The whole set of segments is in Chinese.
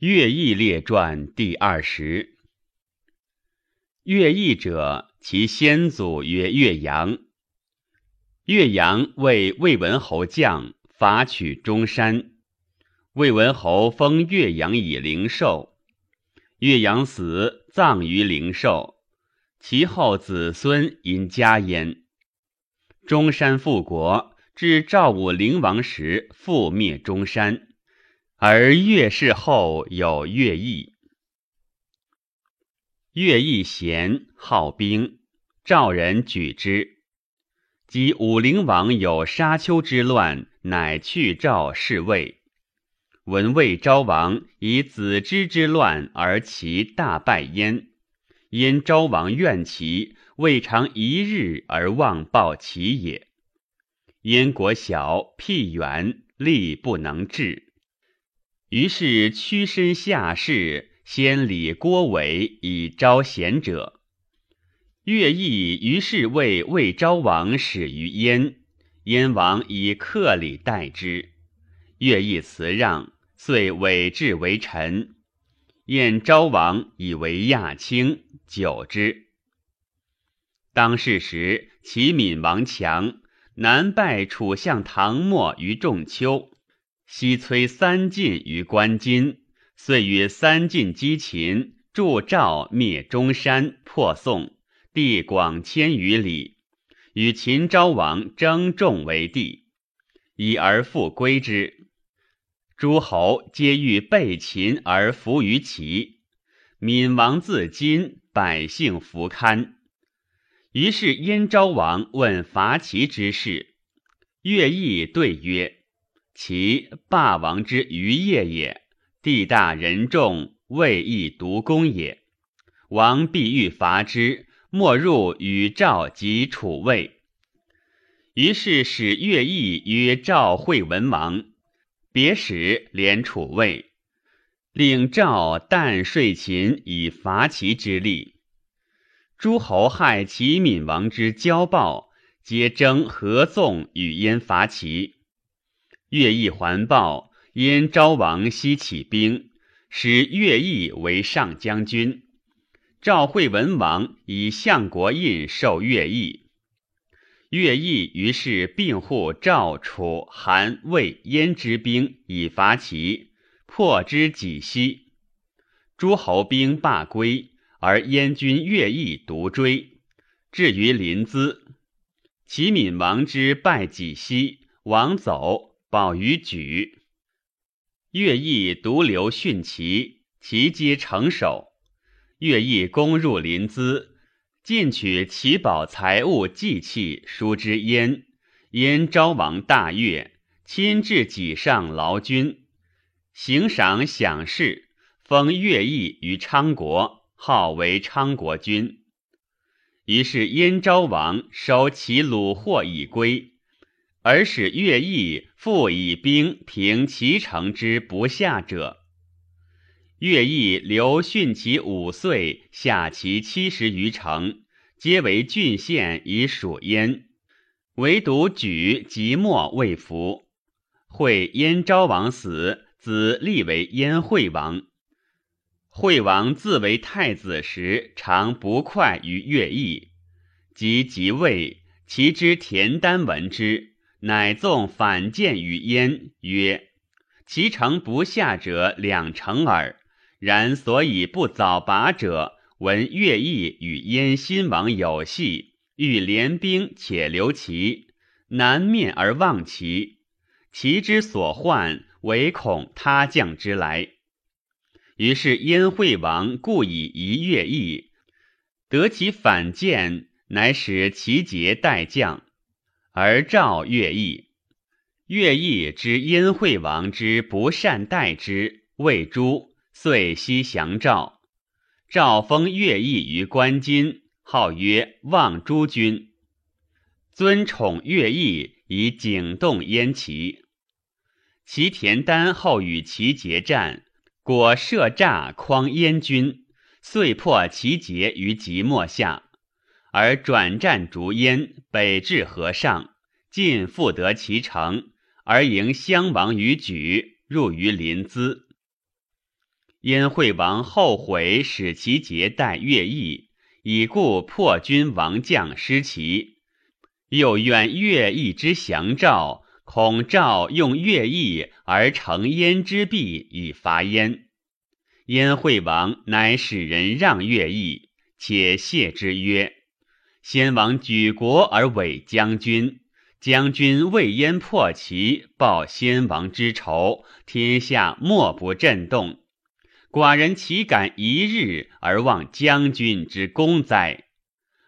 乐毅列传第二十。乐毅者，其先祖曰岳阳。岳阳为魏文侯将，伐取中山。魏文侯封岳阳以灵寿。岳阳死，葬于灵寿。其后子孙因家焉。中山复国，至赵武灵王时，覆灭中山。而乐氏后有乐毅。乐毅贤，好兵，赵人举之。及武灵王有沙丘之乱，乃去赵侍卫。闻魏昭王以子之之乱而其大败焉，因昭王怨其，未尝一日而忘报其也。燕国小，僻远，力不能治。于是屈身下士，先礼郭伟以招贤者。乐毅于是为魏昭王始于燕，燕王以客礼待之。乐毅辞让，遂委质为臣。燕昭王以为亚卿，久之。当世时，齐闵王强，南败楚相唐末于仲丘。西摧三晋于关津，遂与三晋击秦，助赵灭中山，破宋，地广千余里，与秦昭王争仲为帝，以而复归之。诸侯皆欲背秦而服于齐，闵王自今，百姓弗堪。于是燕昭王问伐齐之事，乐毅对曰。其霸王之余业也，地大人众，未易独攻也。王必欲伐之，莫入与赵及楚魏。于是使乐毅与赵惠文王，别使连楚魏，令赵但税秦以伐齐之力。诸侯害齐闵王之骄暴，皆争合纵与燕伐齐。乐毅还报，因昭王西起兵，使乐毅为上将军。赵惠文王以相国印授乐毅。乐毅于是并护赵、楚、韩、魏、燕之兵以伐齐，破之己西。诸侯兵罢归，而燕军乐毅独追，至于临淄。齐闵王之败己西，王走。保于举，乐毅独留殉齐，齐皆成守。乐毅攻入临淄，尽取齐宝财物祭器，输之燕。燕昭王大悦，亲至己上劳军，行赏享事，封乐毅于昌国，号为昌国君。于是燕昭王收其虏获以归。而使乐毅复以兵平其城之不下者。乐毅留训其五岁，下其七十余城，皆为郡县以属燕。唯独举即墨未服。会燕昭王死，子立为燕惠王。惠王自为太子时，常不快于乐毅。及即位，其之田丹闻之。乃纵反见于燕，曰：“其城不下者两成耳。然所以不早拔者，闻乐毅与燕新王有隙，欲联兵且留其，南面而望其。其之所患，唯恐他将之来。于是燕惠王故以疑乐毅，得其反见，乃使其节待将。”而赵乐毅，乐毅知燕惠王之不善待之，谓诸，遂西降赵。赵封乐毅于关津，号曰望诸君，尊宠乐毅以景动燕齐。齐田丹后与齐结战，果设诈诓燕军，遂破齐结于即墨下。而转战逐燕，北至河上，尽复得其城，而迎襄王于莒，入于临淄。燕惠王后悔使其节待乐毅，以故破军王将失其。又愿乐毅之降赵，恐赵用乐毅而成燕之弊，以伐燕。燕惠王乃使人让乐毅，且谢之曰：“先王举国而委将军。”将军为燕破齐，报先王之仇，天下莫不震动。寡人岂敢一日而忘将军之功哉？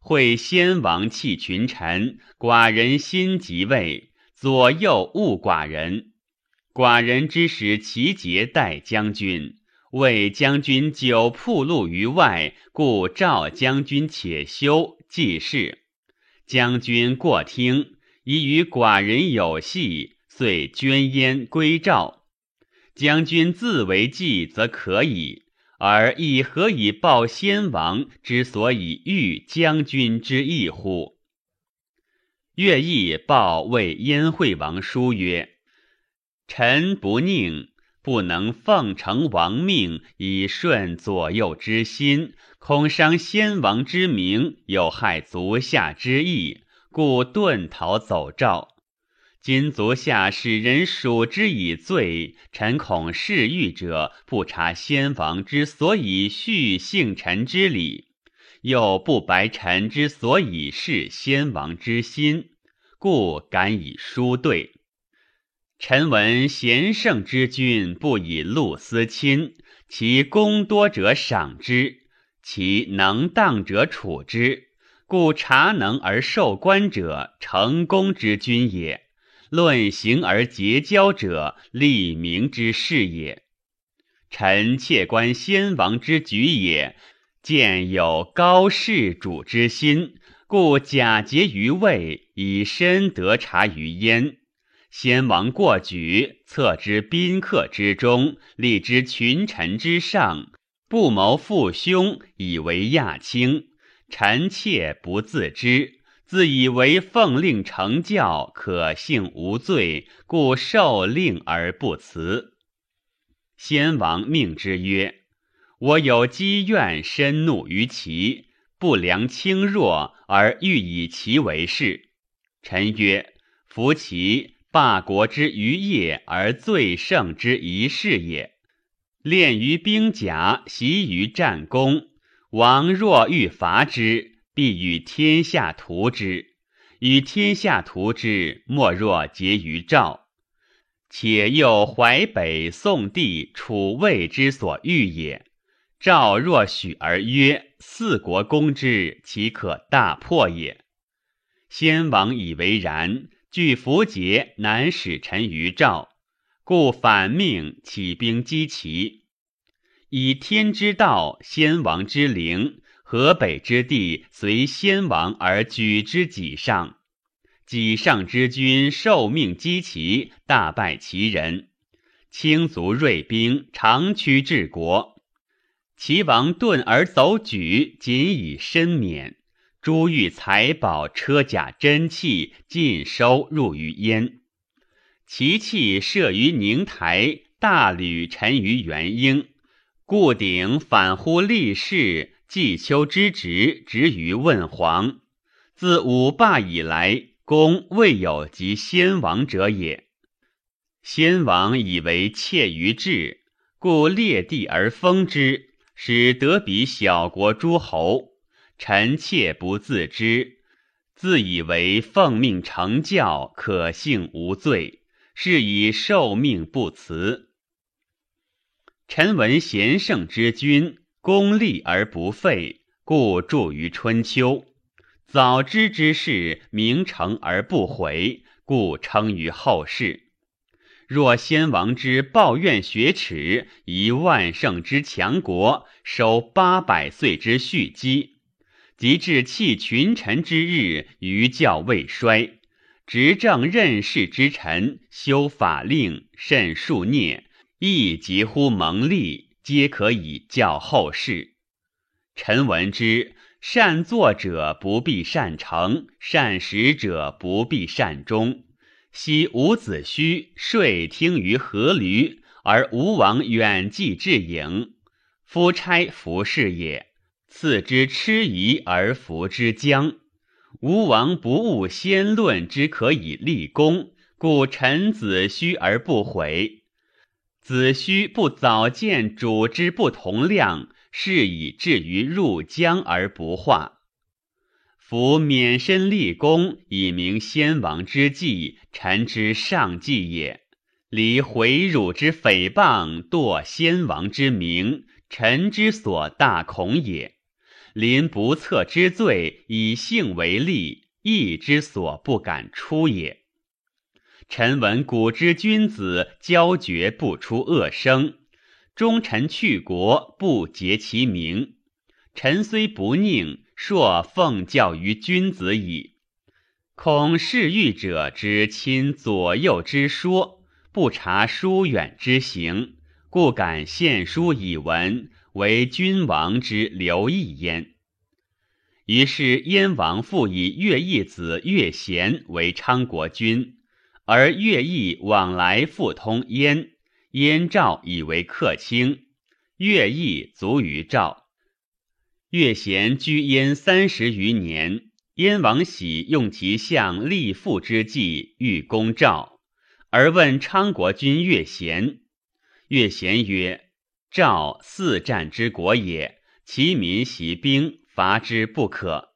会先王弃群臣，寡人心即位，左右误寡人。寡人之使其节待将军，为将军久铺路于外，故召将军且休，记事。将军过听。已与寡人有隙，遂捐燕归赵。将军自为计，则可以；而亦何以报先王之所以遇将军之意乎？乐毅报为燕惠王书曰：“臣不佞，不能奉承王命，以顺左右之心，恐伤先王之名，有害足下之意。”故遁逃走赵，今足下使人数之以罪，臣恐侍御者不察先王之所以续幸臣之礼，又不白臣之所以事先王之心，故敢以书对。臣闻贤圣之君不以禄私亲，其功多者赏之，其能当者处之。故察能而受官者，成功之君也；论行而结交者，立名之士也。臣窃观先王之举也，见有高士主之心，故假节于位，以身得察于焉。先王过举，策之宾客之中，立之群臣之上，不谋父兄，以为亚卿。臣妾不自知，自以为奉令成教，可幸无罪，故受令而不辞。先王命之曰：“我有积怨深怒于其，不良轻弱，而欲以其为事。”臣曰：“夫其霸国之余业，而最盛之一事也。练于兵甲，习于战功。”王若欲伐之，必与天下图之；与天下图之，莫若结于赵。且又淮北、宋地、楚魏之所欲也。赵若许而约，四国攻之，岂可大破也？先王以为然，据符节，难使臣于赵，故反命起兵击齐。以天之道，先王之灵，河北之地随先王而举之己上。己上之君受命击齐，大败齐人，轻卒锐兵，长驱治国。齐王遁而走举，仅以身免。珠玉财宝、车甲珍器尽收入于焉。其器设于宁台，大吕沉于元婴。故鼎反乎立世，季秋之职，职于问皇。自五霸以来，公未有及先王者也。先王以为窃于志，故列地而封之，使得比小国诸侯。臣妾不自知，自以为奉命成教，可幸无罪，是以受命不辞。臣闻贤圣之君，功立而不废，故著于春秋；早知之事，名成而不毁，故称于后世。若先王之抱怨学耻，以万圣之强国，守八百岁之蓄积，及至弃群臣之日，余教未衰；执政任事之臣，修法令，慎数孽。亦疾乎蒙利，皆可以教后世。臣闻之，善作者不必善成，善始者不必善终。昔伍子胥睡听于阖闾，而吴王远寄至郢，夫差服侍也，赐之痴疑而服之将。吴王不务先论之可以立功，故臣子虚而不悔。子虚不早见主之不同量，是以至于入江而不化。夫免身立功，以明先王之计，臣之上计也；离回辱之诽谤，堕先王之名，臣之所大恐也。临不测之罪，以性为利，义之所不敢出也。臣闻古之君子，交绝不出恶声；忠臣去国，不结其名。臣虽不佞，硕奉教于君子矣。恐视欲者之亲左右之说，不察疏远之行，故敢献书以闻。为君王之留意焉。于是燕王复以乐毅子乐贤为昌国君，而乐毅往来复通燕，燕赵以为客卿，乐毅卒于赵。乐贤居燕三十余年，燕王喜用其相立父之计，欲攻赵，而问昌国君乐贤。乐贤曰。赵四战之国也，其民习兵，伐之不可。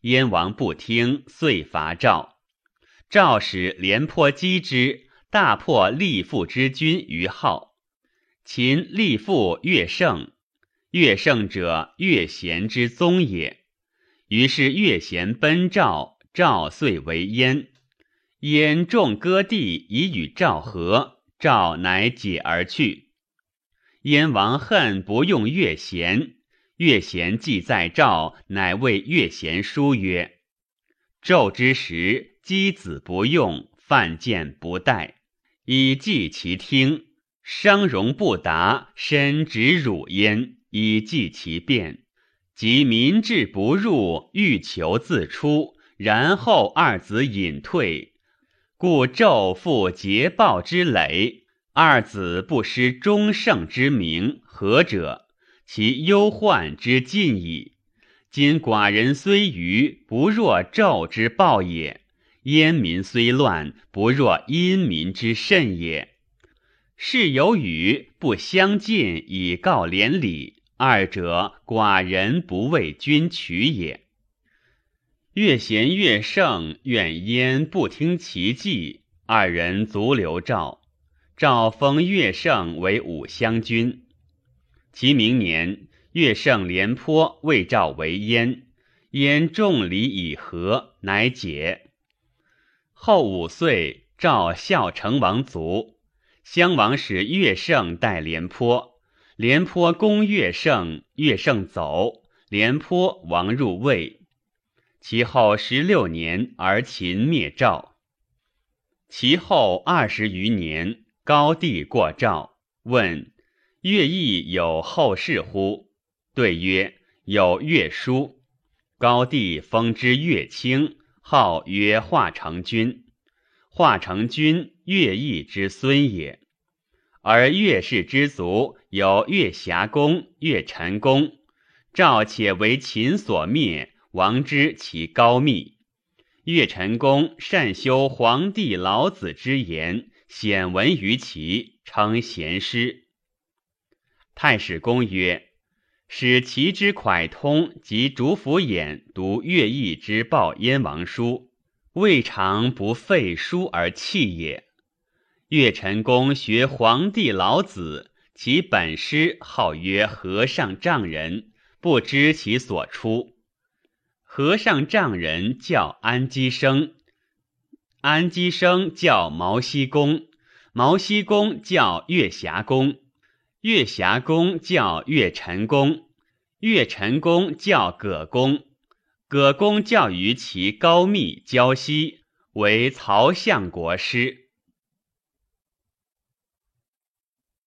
燕王不听，遂伐赵。赵使廉颇击之，大破立父之军于号。秦立父越胜，越胜者越贤之宗也。于是越贤奔赵，赵遂为燕。燕众割地以与赵和，赵乃解而去。燕王恨不用乐贤，乐贤既在赵，乃谓乐贤书曰：“纣之时，箕子不用，犯贱不待，以记其听；商容不达，身直辱焉，以记其变。及民志不入，欲求自出，然后二子隐退，故纣复桀暴之累。”二子不失忠圣之名，何者？其忧患之尽矣。今寡人虽愚，不若纣之暴也；燕民虽乱，不若殷民之甚也。是有语不相近，以告连理。二者，寡人不为君取也。越贤越胜，愿燕不听其计，二人足留赵。赵封乐胜为武乡君，其明年，乐胜廉颇为赵为燕，燕众礼以和，乃解。后五岁，赵孝成王卒，襄王使乐胜代廉颇，廉颇攻乐胜，乐胜走，廉颇亡入魏。其后十六年，而秦灭赵。其后二十余年。高帝过赵，问乐毅有后事乎？对曰：有乐书。高帝封之乐卿，号曰华成君。华成君，乐毅之孙也。而乐氏之族有乐侠公、乐臣公。赵且为秦所灭，王之其高密。乐臣公善修黄帝老子之言。显闻于齐，称贤师。太史公曰：“使齐之蒯通及主府偃读乐毅之报燕王书，未尝不废书而弃也。”乐陈公学黄帝老子，其本师号曰和尚丈人，不知其所出。和尚丈人叫安基生。安基生叫毛西公，毛西公叫月霞公，月霞公叫月陈公，月陈公叫葛公，葛公教于其高密胶西，为曹相国师。